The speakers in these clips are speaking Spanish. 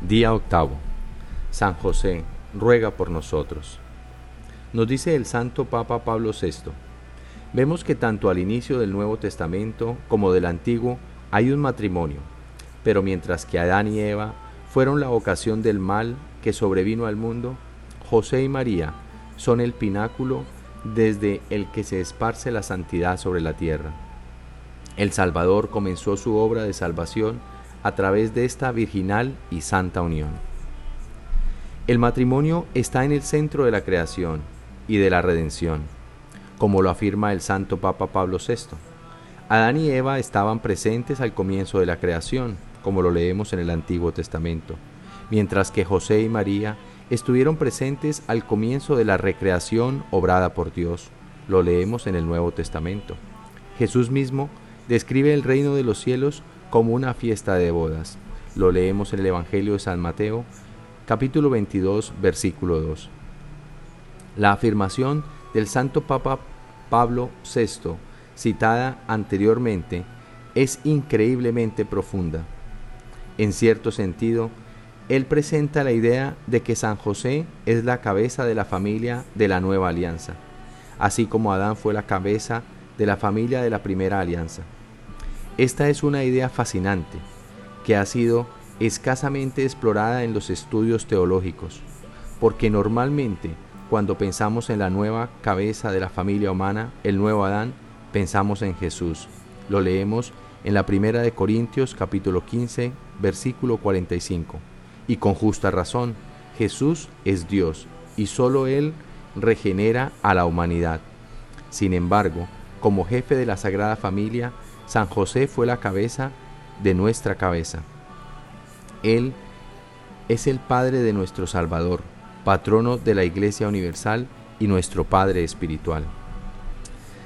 Día octavo. San José, ruega por nosotros. Nos dice el Santo Papa Pablo VI. Vemos que tanto al inicio del Nuevo Testamento como del Antiguo hay un matrimonio, pero mientras que Adán y Eva fueron la ocasión del mal que sobrevino al mundo, José y María son el pináculo desde el que se esparce la santidad sobre la tierra. El Salvador comenzó su obra de salvación a través de esta virginal y santa unión. El matrimonio está en el centro de la creación y de la redención, como lo afirma el Santo Papa Pablo VI. Adán y Eva estaban presentes al comienzo de la creación, como lo leemos en el Antiguo Testamento, mientras que José y María estuvieron presentes al comienzo de la recreación obrada por Dios, lo leemos en el Nuevo Testamento. Jesús mismo describe el reino de los cielos como una fiesta de bodas. Lo leemos en el Evangelio de San Mateo, capítulo 22, versículo 2. La afirmación del Santo Papa Pablo VI, citada anteriormente, es increíblemente profunda. En cierto sentido, él presenta la idea de que San José es la cabeza de la familia de la nueva alianza, así como Adán fue la cabeza de la familia de la primera alianza. Esta es una idea fascinante que ha sido escasamente explorada en los estudios teológicos, porque normalmente cuando pensamos en la nueva cabeza de la familia humana, el nuevo Adán, pensamos en Jesús. Lo leemos en la primera de Corintios capítulo 15, versículo 45. Y con justa razón, Jesús es Dios y solo Él regenera a la humanidad. Sin embargo, como jefe de la Sagrada Familia, San José fue la cabeza de nuestra cabeza. Él es el Padre de nuestro Salvador, patrono de la Iglesia Universal y nuestro Padre Espiritual.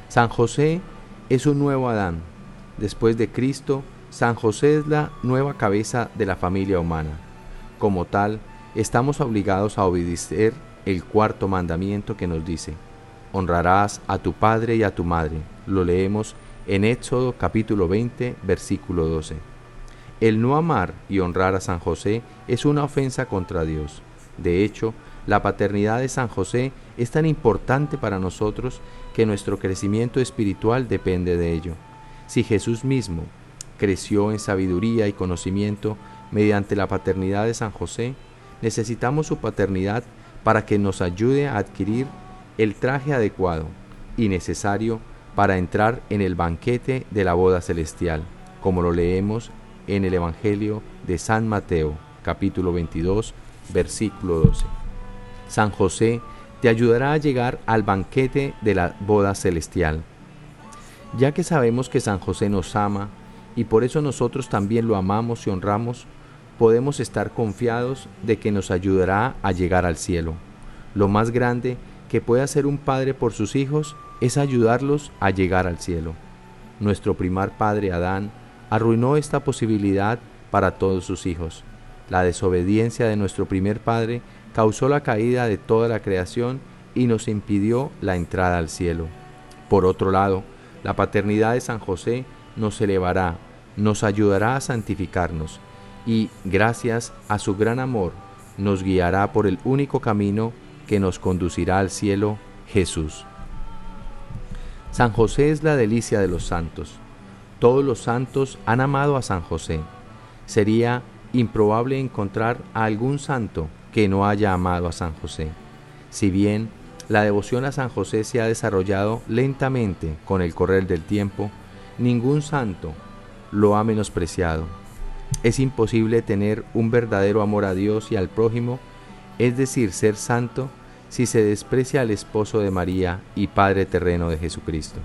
San José es un nuevo Adán. Después de Cristo, San José es la nueva cabeza de la familia humana. Como tal, estamos obligados a obedecer el cuarto mandamiento que nos dice, honrarás a tu padre y a tu madre. Lo leemos en Éxodo capítulo 20, versículo 12. El no amar y honrar a San José es una ofensa contra Dios. De hecho, la paternidad de San José es tan importante para nosotros que nuestro crecimiento espiritual depende de ello. Si Jesús mismo creció en sabiduría y conocimiento mediante la paternidad de San José, necesitamos su paternidad para que nos ayude a adquirir el traje adecuado y necesario para entrar en el banquete de la boda celestial, como lo leemos en el Evangelio de San Mateo, capítulo 22, versículo 12. San José te ayudará a llegar al banquete de la boda celestial. Ya que sabemos que San José nos ama y por eso nosotros también lo amamos y honramos, podemos estar confiados de que nos ayudará a llegar al cielo. Lo más grande que puede hacer un padre por sus hijos es ayudarlos a llegar al cielo. Nuestro primer padre Adán arruinó esta posibilidad para todos sus hijos. La desobediencia de nuestro primer padre causó la caída de toda la creación y nos impidió la entrada al cielo. Por otro lado, la paternidad de San José nos elevará, nos ayudará a santificarnos y, gracias a su gran amor, nos guiará por el único camino que nos conducirá al cielo, Jesús. San José es la delicia de los santos. Todos los santos han amado a San José. Sería improbable encontrar a algún santo que no haya amado a San José. Si bien la devoción a San José se ha desarrollado lentamente con el correr del tiempo, ningún santo lo ha menospreciado. Es imposible tener un verdadero amor a Dios y al prójimo, es decir, ser santo, si se desprecia al esposo de María y Padre terreno de Jesucristo.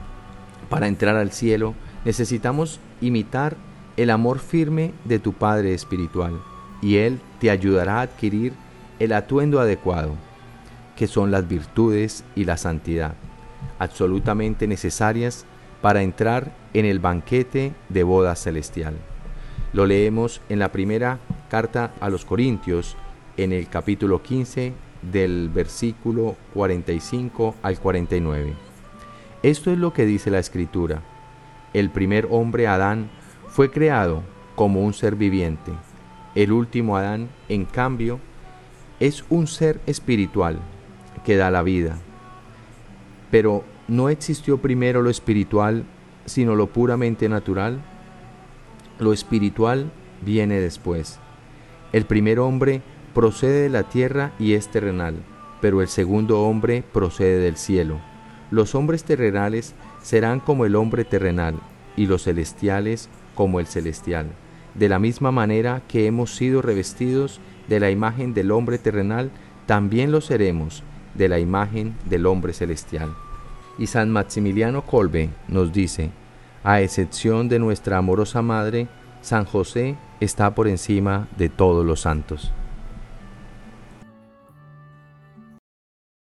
Para entrar al cielo necesitamos imitar el amor firme de tu Padre espiritual y Él te ayudará a adquirir el atuendo adecuado, que son las virtudes y la santidad, absolutamente necesarias para entrar en el banquete de boda celestial. Lo leemos en la primera carta a los Corintios, en el capítulo 15, del versículo 45 al 49. Esto es lo que dice la escritura. El primer hombre Adán fue creado como un ser viviente. El último Adán, en cambio, es un ser espiritual que da la vida. Pero ¿no existió primero lo espiritual, sino lo puramente natural? Lo espiritual viene después. El primer hombre procede de la tierra y es terrenal, pero el segundo hombre procede del cielo. Los hombres terrenales serán como el hombre terrenal, y los celestiales como el celestial. De la misma manera que hemos sido revestidos de la imagen del hombre terrenal, también lo seremos de la imagen del hombre celestial. Y San Maximiliano Colbe nos dice, a excepción de nuestra amorosa Madre, San José está por encima de todos los santos.